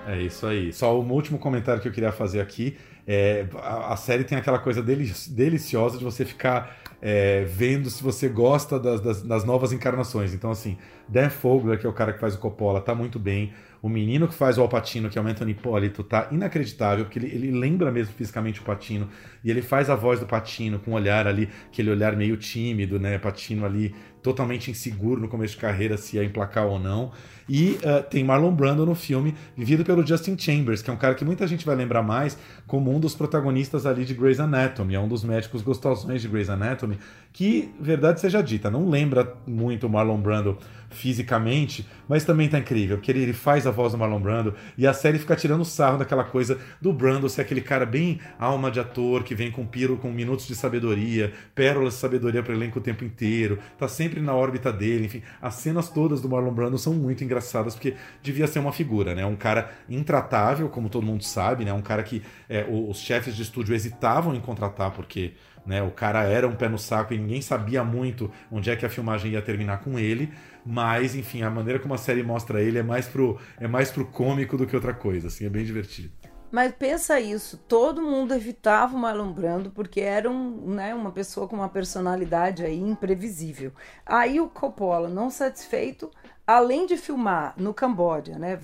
É isso aí. Só o último comentário que eu queria fazer aqui. É, a, a série tem aquela coisa deliciosa de você ficar é, vendo se você gosta das, das, das, novas encarnações. Então, assim, Dan Fogler, que é o cara que faz o Coppola, tá muito bem. O menino que faz o Alpatino, que é o Anthony Hipólito, tá inacreditável, porque ele, ele lembra mesmo fisicamente o Patino. E ele faz a voz do Patino com um olhar ali, aquele olhar meio tímido, né? Patino ali totalmente inseguro no começo de carreira se ia emplacar ou não. E uh, tem Marlon Brando no filme, vivido pelo Justin Chambers, que é um cara que muita gente vai lembrar mais como um dos protagonistas ali de Grey's Anatomy, é um dos médicos gostosões de Grey's Anatomy, que, verdade seja dita, não lembra muito o Marlon Brando fisicamente, mas também tá incrível, porque ele, ele faz a a voz do Marlon Brando. E a série fica tirando sarro daquela coisa do Brando ser aquele cara bem alma de ator, que vem com piro, com minutos de sabedoria, pérolas de sabedoria para elenco o tempo inteiro, tá sempre na órbita dele, enfim. As cenas todas do Marlon Brando são muito engraçadas, porque devia ser uma figura, né? Um cara intratável, como todo mundo sabe, né? Um cara que é, os chefes de estúdio hesitavam em contratar, porque né? O cara era um pé no saco e ninguém sabia muito onde é que a filmagem ia terminar com ele, mas enfim, a maneira como a série mostra ele é mais pro, é mais pro cômico do que outra coisa, assim, é bem divertido. Mas pensa isso, todo mundo evitava o Marlon Brando porque era um, né, uma pessoa com uma personalidade aí imprevisível. Aí o Coppola, não satisfeito, além de filmar no Camboja, né,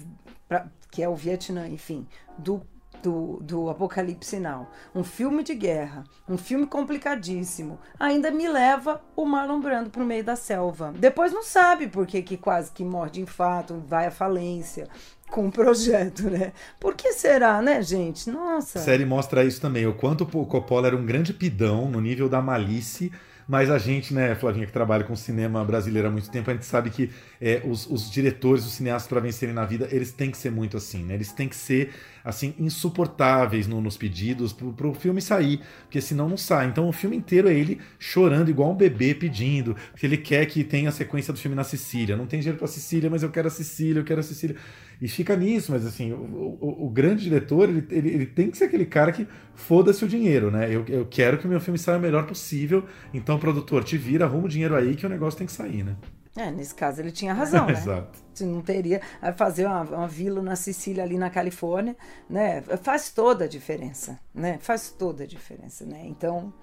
pra, que é o Vietnã, enfim, do do, do Apocalipse Now, um filme de guerra, um filme complicadíssimo, ainda me leva o Marlon Brando pro meio da selva. Depois não sabe por que, que quase que morre de infarto, vai à falência com o projeto, né? Por que será, né, gente? Nossa. A série mostra isso também, o quanto o Coppola era um grande pidão no nível da malícia mas a gente, né, Flavinha, que trabalha com cinema brasileiro há muito tempo, a gente sabe que é, os, os, diretores, os cineastas, para vencerem na vida, eles têm que ser muito assim, né? Eles têm que ser, assim, insuportáveis no, nos pedidos pro, pro filme sair, porque senão não sai. Então o filme inteiro é ele chorando igual um bebê pedindo, porque ele quer que tenha a sequência do filme na Sicília. Não tem dinheiro pra Sicília, mas eu quero a Sicília, eu quero a Sicília. E fica nisso, mas assim, o, o, o grande diretor, ele, ele, ele, tem que ser aquele cara que foda-se o dinheiro, né? Eu, eu quero que o meu filme saia o melhor possível, então, produtor, te vira, arruma o dinheiro aí que o negócio tem que sair, né? É, nesse caso ele tinha razão, né? Exato. Não teria fazer uma, uma, vila na Sicília ali na Califórnia, né? Faz toda a diferença, né? Faz toda a diferença, né? Então,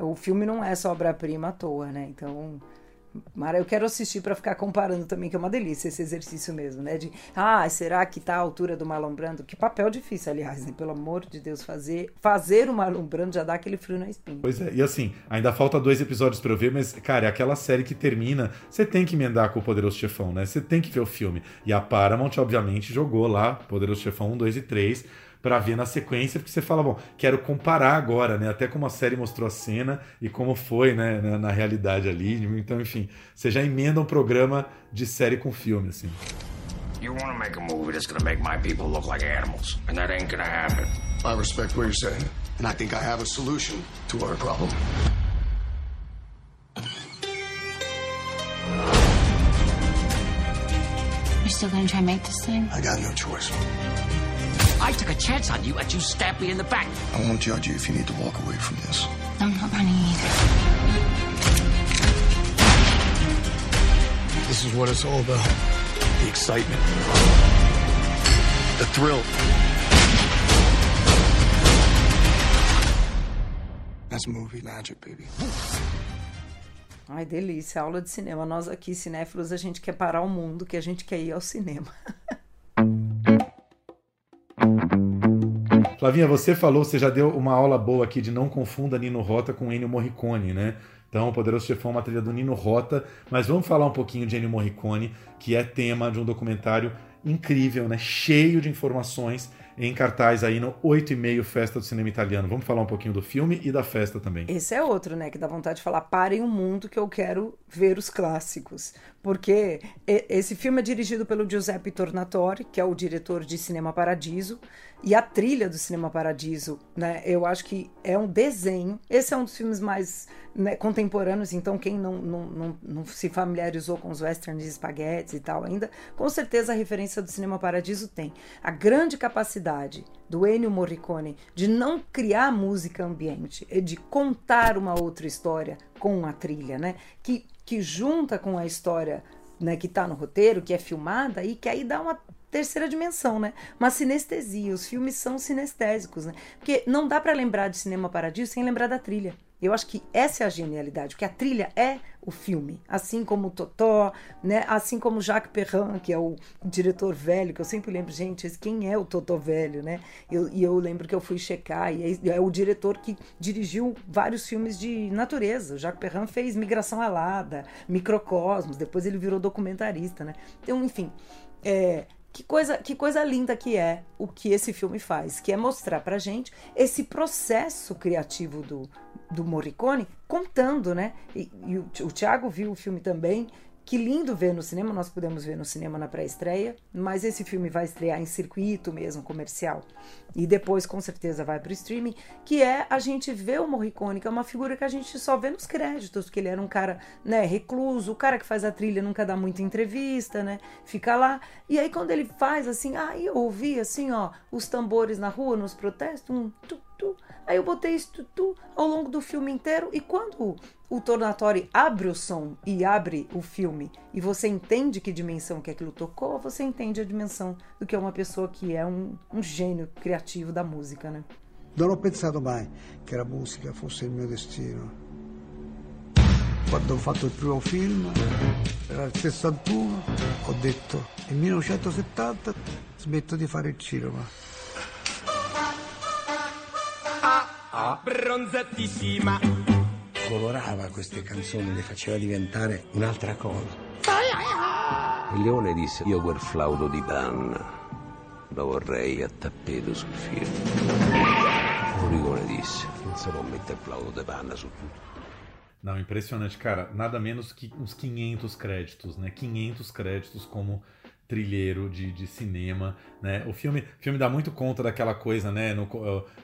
o filme não é só obra-prima à toa, né? Então, Mara, eu quero assistir para ficar comparando também, que é uma delícia esse exercício mesmo, né? De, ah, será que tá a altura do Marlon Brando? Que papel difícil, aliás, né? Pelo amor de Deus, fazer, fazer o Marlon Brando já dá aquele frio na espinha. Pois é, e assim, ainda falta dois episódios para eu ver, mas, cara, é aquela série que termina, você tem que emendar com o Poderoso Chefão, né? Você tem que ver o filme. E a Paramount, obviamente, jogou lá Poderoso Chefão 1, 2 e 3 para ver na sequência, porque você fala, bom, quero comparar agora, né? Até como a série mostrou a cena e como foi, né, na, na realidade ali. Então, enfim, você já emenda um programa de série com filme, assim. You want to make a movie that's going to make my people look like animals, and that ain't going to happen. I respect what you're saying, and I think I have a solution to our problem. You're still going to try and make this thing? I got no choice. I took a chance on you and you stabbed me in the back. I won't judge you if you need to walk away from this. I'm not running either. This is what it's all about. The excitement. The thrill. That's movie magic, baby. Ai, delícia, aula de cinema. Nós aqui, cinéfilos, a gente quer parar o mundo, que a gente quer ir ao cinema. Flavinha, você falou, você já deu uma aula boa aqui de não confunda Nino Rota com Ennio Morricone, né? Então, o Poderoso Chefão é uma trilha do Nino Rota, mas vamos falar um pouquinho de Ennio Morricone, que é tema de um documentário incrível, né? Cheio de informações em cartaz aí no 8 e meio Festa do Cinema Italiano. Vamos falar um pouquinho do filme e da festa também. Esse é outro, né? Que dá vontade de falar, parem o mundo que eu quero ver os clássicos. Porque esse filme é dirigido pelo Giuseppe Tornatore, que é o diretor de Cinema Paradiso. E a trilha do Cinema Paradiso, né? Eu acho que é um desenho. Esse é um dos filmes mais né, contemporâneos, então quem não, não, não, não, se familiarizou com os westerns de espaguetes e tal ainda, com certeza a referência do Cinema Paradiso tem. A grande capacidade do Ennio Morricone de não criar música ambiente, e de contar uma outra história com a trilha, né? Que, que junta com a história né, que está no roteiro, que é filmada e que aí dá uma terceira dimensão, né? Uma sinestesia. Os filmes são sinestésicos, né? Porque não dá para lembrar de Cinema Paradiso sem lembrar da trilha. Eu acho que essa é a genialidade, porque a trilha é o filme, assim como o Totó, né? assim como Jacques Perrin, que é o diretor velho, que eu sempre lembro, gente, quem é o Totó velho, né? Eu, e eu lembro que eu fui checar, e é, é o diretor que dirigiu vários filmes de natureza. O Jacques Perrin fez Migração Alada, Microcosmos, depois ele virou documentarista, né? Então, enfim, é, que coisa, que coisa linda que é o que esse filme faz, que é mostrar pra gente esse processo criativo do, do Morricone contando, né? E, e o, o Thiago viu o filme também, que lindo ver no cinema, nós podemos ver no cinema na pré-estreia, mas esse filme vai estrear em circuito mesmo, comercial. E depois, com certeza, vai para o streaming, que é a gente ver o Morricone, que é uma figura que a gente só vê nos créditos, porque ele era um cara, né, recluso, o cara que faz a trilha nunca dá muita entrevista, né, fica lá. E aí quando ele faz assim, aí eu ouvi assim, ó, os tambores na rua, nos protestos, um. Aí eu botei isso tu, tu, ao longo do filme inteiro, e quando o Tornatori abre o som e abre o filme e você entende que dimensão que aquilo tocou, você entende a dimensão do que é uma pessoa que é um, um gênio criativo da música, né? Non ho pensato mai che la musica fosse il mio destino. Quando ho fatto il primo film, era il 61, ho detto nel 1970 smetto di fare il cinema. Ah, ah. bronzatissima colorava queste canzoni, le faceva diventare un'altra cosa. Il leone disse, io quel flauto di panna lo vorrei a tappeto sul film. Morricone disse, non si può mettere il flauto di panna su tutto. Não, impressionante, cara. Nada menos que uns 500 créditos, né? 500 créditos como trilheiro de, de cinema, né? O filme, o filme dá muito conta daquela coisa, né? No,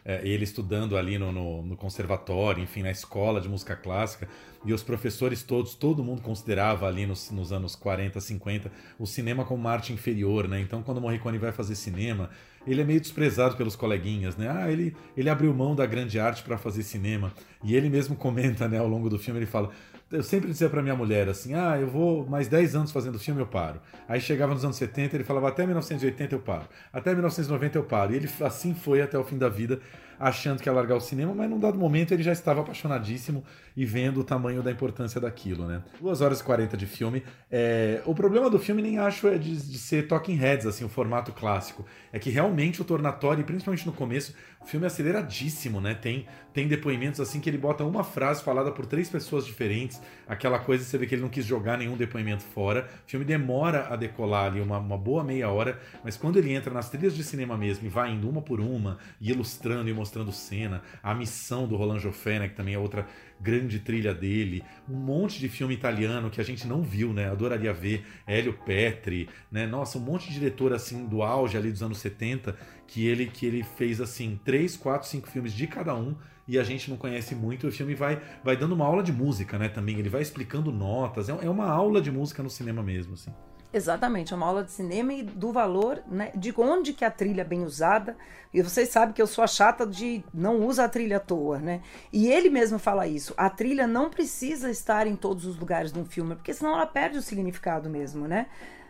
é, ele estudando ali no, no, no, conservatório, enfim, na escola de música clássica, e os professores todos, todo mundo considerava ali nos, nos anos 40, 50, o cinema como uma arte inferior, né? Então, quando o Morricone vai fazer cinema, ele é meio desprezado pelos coleguinhas, né? Ah, ele, ele abriu mão da grande arte para fazer cinema. E ele mesmo comenta, né, ao longo do filme, ele fala: eu sempre dizia para minha mulher assim: ah, eu vou mais 10 anos fazendo filme, eu paro. Aí chegava nos anos 70, ele falava: até 1980 eu paro. Até 1990 eu paro. E ele assim foi até o fim da vida, achando que ia largar o cinema, mas num dado momento ele já estava apaixonadíssimo e vendo o tamanho da importância daquilo, né? 2 horas e 40 de filme. É... O problema do filme nem acho é de, de ser talking heads, assim, o formato clássico. É que realmente o tornatório, principalmente no começo, o filme é aceleradíssimo, né? Tem, tem depoimentos assim que ele bota uma frase falada por três pessoas diferentes, aquela coisa você vê que ele não quis jogar nenhum depoimento fora. O filme demora a decolar ali uma, uma boa meia hora, mas quando ele entra nas trilhas de cinema mesmo e vai indo uma por uma, e ilustrando e mostrando cena, a missão do Roland Joffé, né, que também é outra grande trilha dele, um monte de filme italiano que a gente não viu, né? Adoraria ver, Hélio Petri, né? Nossa, um monte de diretor assim do auge ali dos anos 70 que ele que ele fez assim três, quatro, cinco filmes de cada um e a gente não conhece muito. O filme vai vai dando uma aula de música, né? Também ele vai explicando notas. É, é uma aula de música no cinema mesmo, assim. Exatamente, é uma aula de cinema e do valor, né, de onde que a trilha é bem usada. E vocês sabem que eu sou a chata de não usa a trilha à toa, né? E ele mesmo fala isso. A trilha não precisa estar em todos os lugares de um filme, porque senão ela perde o significado mesmo, né?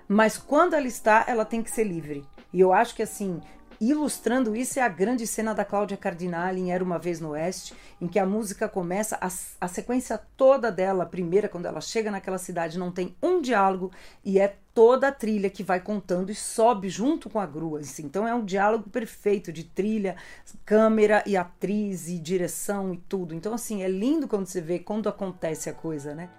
Mas quando ela está, ela tem que ser livre. E eu acho que assim, Ilustrando isso é a grande cena da Cláudia Cardinale em Era Uma Vez no Oeste, em que a música começa, a, a sequência toda dela, a primeira, quando ela chega naquela cidade, não tem um diálogo e é toda a trilha que vai contando e sobe junto com a grua. Assim. Então é um diálogo perfeito de trilha, câmera e atriz e direção e tudo. Então, assim, é lindo quando você vê quando acontece a coisa, né?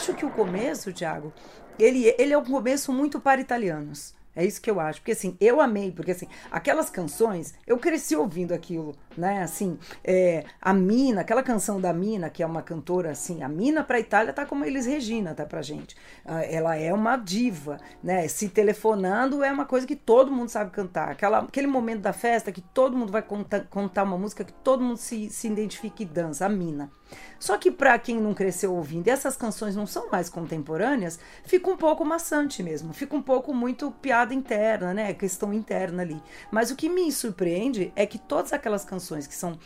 Acho que o começo, Thiago, ele, ele é um começo muito para italianos. É isso que eu acho. Porque assim, eu amei, porque assim, aquelas canções, eu cresci ouvindo aquilo, né? Assim, é, a Mina, aquela canção da Mina, que é uma cantora assim, a Mina pra Itália tá como eles Regina, tá pra gente. Ah, ela é uma diva, né? Se telefonando é uma coisa que todo mundo sabe cantar. Aquela, aquele momento da festa que todo mundo vai contar, contar uma música que todo mundo se, se identifica e dança, a Mina. Só que para quem não cresceu ouvindo e essas canções não são mais contemporâneas, fica um pouco maçante mesmo, fica um pouco muito piada interna, né? Questão interna ali. Mas o que me surpreende é que todas aquelas canções que são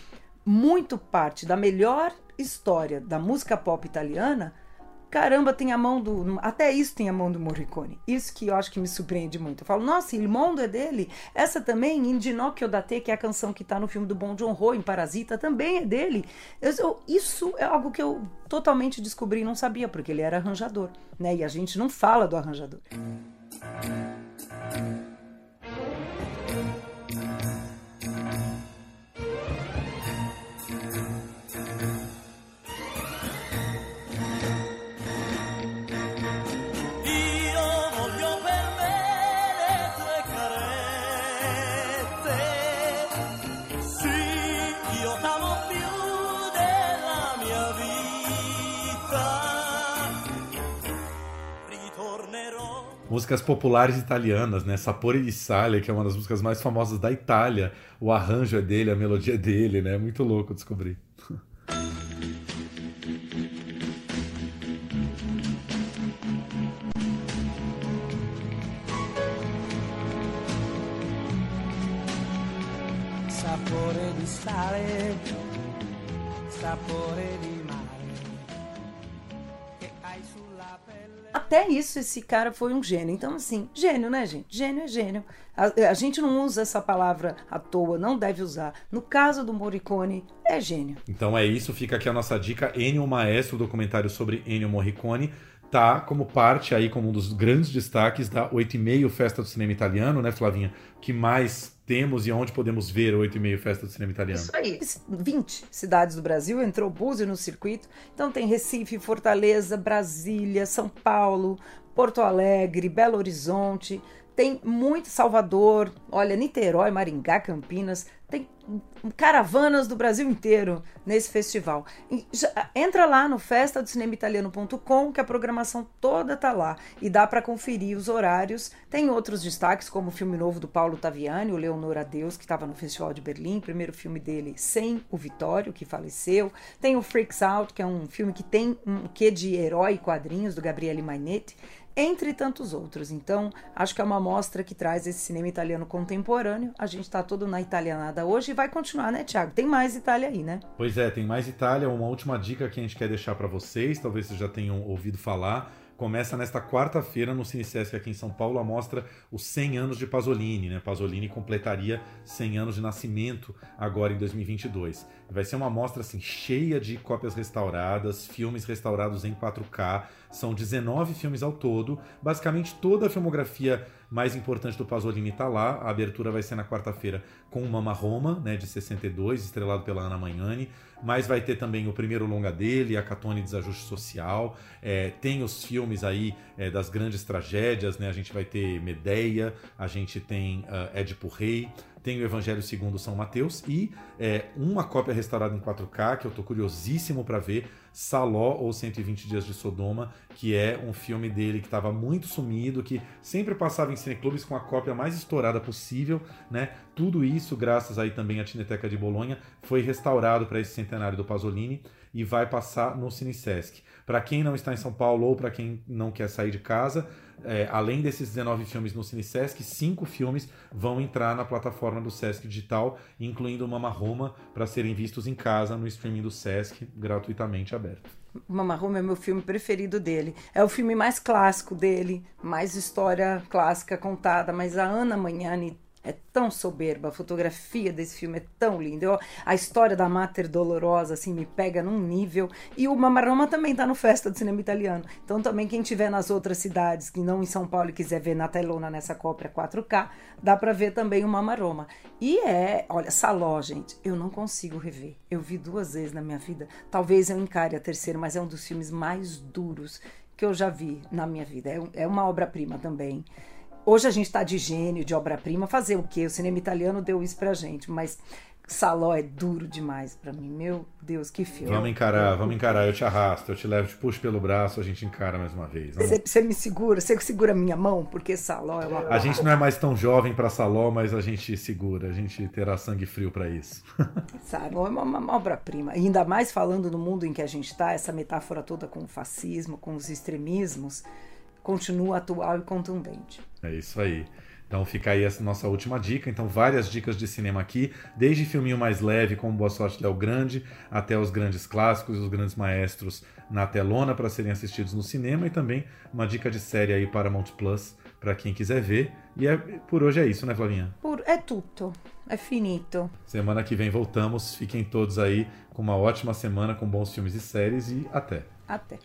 muito parte da melhor história da música pop italiana caramba, tem a mão do. Até isso tem a mão do Morricone. Isso que eu acho que me surpreende muito. Eu falo, nossa, Il Mondo é dele. Essa também, In Ginocchio da Te, que é a canção que tá no filme do Bom John Ho, em Parasita, também é dele. Eu, isso é algo que eu totalmente descobri e não sabia, porque ele era arranjador, né? E a gente não fala do arranjador. Músicas populares italianas, né? Sapore di Sale, que é uma das músicas mais famosas da Itália. O arranjo é dele, a melodia é dele, né? Muito louco descobrir. Sapore di sale, sapore di até isso esse cara foi um gênio. Então, assim, gênio, né, gente? Gênio é gênio. A, a, gente não usa essa palavra à toa, não deve usar. No caso do Morricone, é gênio. Então é isso, fica aqui a nossa dica. Ennio Maestro, documentário sobre Ennio Morricone, tá como parte aí, como um dos grandes destaques da 8 e meio Festa do Cinema Italiano, né, Flavinha? Que mais temos e onde podemos ver o 8 e meio Festa do Cinema Italiano? Isso aí. 20 cidades do Brasil, entrou Búzio no circuito. Então tem Recife, Fortaleza, Brasília, São Paulo, Porto Alegre, Belo Horizonte, tem muito Salvador, olha, Niterói, Maringá, Campinas, tem caravanas do Brasil inteiro nesse festival. Entra lá no festadocinemaitaliano.com que a programação toda tá lá e dá para conferir os horários. Tem outros destaques, como o filme novo do Paulo Taviani, o Leonor Adeus, que estava no Festival de Berlim, primeiro filme dele sem o Vitório, que faleceu. Tem o Freaks Out, que é um filme que tem um quê de herói quadrinhos do Gabriele Mainetti entre tantos outros. Então, acho que é uma mostra que traz esse cinema italiano contemporâneo. A gente está todo na italianada hoje e vai continuar, né, Tiago? Tem mais Itália aí, né? Pois é, tem mais Itália. Uma última dica que a gente quer deixar para vocês, talvez vocês já tenham ouvido falar começa nesta quarta-feira no CineSesc aqui em São Paulo a mostra os 100 anos de Pasolini, né? Pasolini completaria 100 anos de nascimento agora em 2022. Vai ser uma mostra assim cheia de cópias restauradas, filmes restaurados em 4K, são 19 filmes ao todo, basicamente toda a filmografia mais importante do Pasolini está lá. A abertura vai ser na quarta-feira com Mama Roma, né, de 62, estrelado pela Ana Magnani. Mas vai ter também o primeiro longa dele, A Catone Desajuste Social. É, tem os filmes aí é, das grandes tragédias, né? A gente vai ter Medeia, a gente tem uh, Édipo Rei tem o Evangelho segundo São Mateus e é, uma cópia restaurada em 4K que eu tô curiosíssimo para ver, Saló ou 120 Dias de Sodoma, que é um filme dele que estava muito sumido, que sempre passava em cineclubes com a cópia mais estourada possível, né? Tudo isso, graças aí também à Cineteca de Bolonha, foi restaurado para esse centenário do Pasolini e vai passar no CineSesc. Para quem não está em São Paulo ou para quem não quer sair de casa, é, além desses 19 filmes no CineSesc, cinco filmes vão entrar na plataforma do Sesc Digital, incluindo Mama Roma, para serem vistos em casa no streaming do Sesc, gratuitamente aberto. Mama Roma é meu filme preferido dele. É o filme mais clássico dele, mais história clássica contada, mas a Ana Magnani é tão soberba, a fotografia desse filme é tão linda. Eu, a história da Mater Dolorosa assim me pega num nível e o Mamaroma também tá no Festa do Cinema Italiano. Então também quem tiver nas outras cidades, que não em São Paulo e quiser ver na telona nessa cópia 4K, dá para ver também o Mamaroma. E é, olha, Saló, gente, eu não consigo rever. Eu vi duas vezes na minha vida. Talvez eu encare a terceira, mas é um dos filmes mais duros que eu já vi na minha vida. É, é uma obra-prima também. Hoje a gente está de gênio, de obra-prima, fazer o quê? O cinema italiano deu isso pra gente, mas Saló é duro demais para mim. Meu Deus, que filme. Vamos encarar, vamos encarar. Eu te arrasto, eu te levo, te puxo pelo braço, a gente encara mais uma vez. Você me segura, você segura minha mão, porque Saló é uma. A gente não é mais tão jovem para Saló, mas a gente segura, a gente terá sangue frio para isso. Saló é uma, uma obra-prima. Ainda mais falando no mundo em que a gente está, essa metáfora toda com o fascismo, com os extremismos continua atual e contundente. É isso aí. Então fica aí essa nossa última dica. Então, várias dicas de cinema aqui, desde filminho mais leve, como Boa Sorte Léo Grande, até os grandes clássicos, os grandes maestros na telona para serem assistidos no cinema e também uma dica de série aí para Mount Plus para quem quiser ver. E é, por hoje é isso, né, Flavinha? Por, é tudo. É finito. Semana que vem voltamos. Fiquem todos aí com uma ótima semana com bons filmes e séries e até. Até.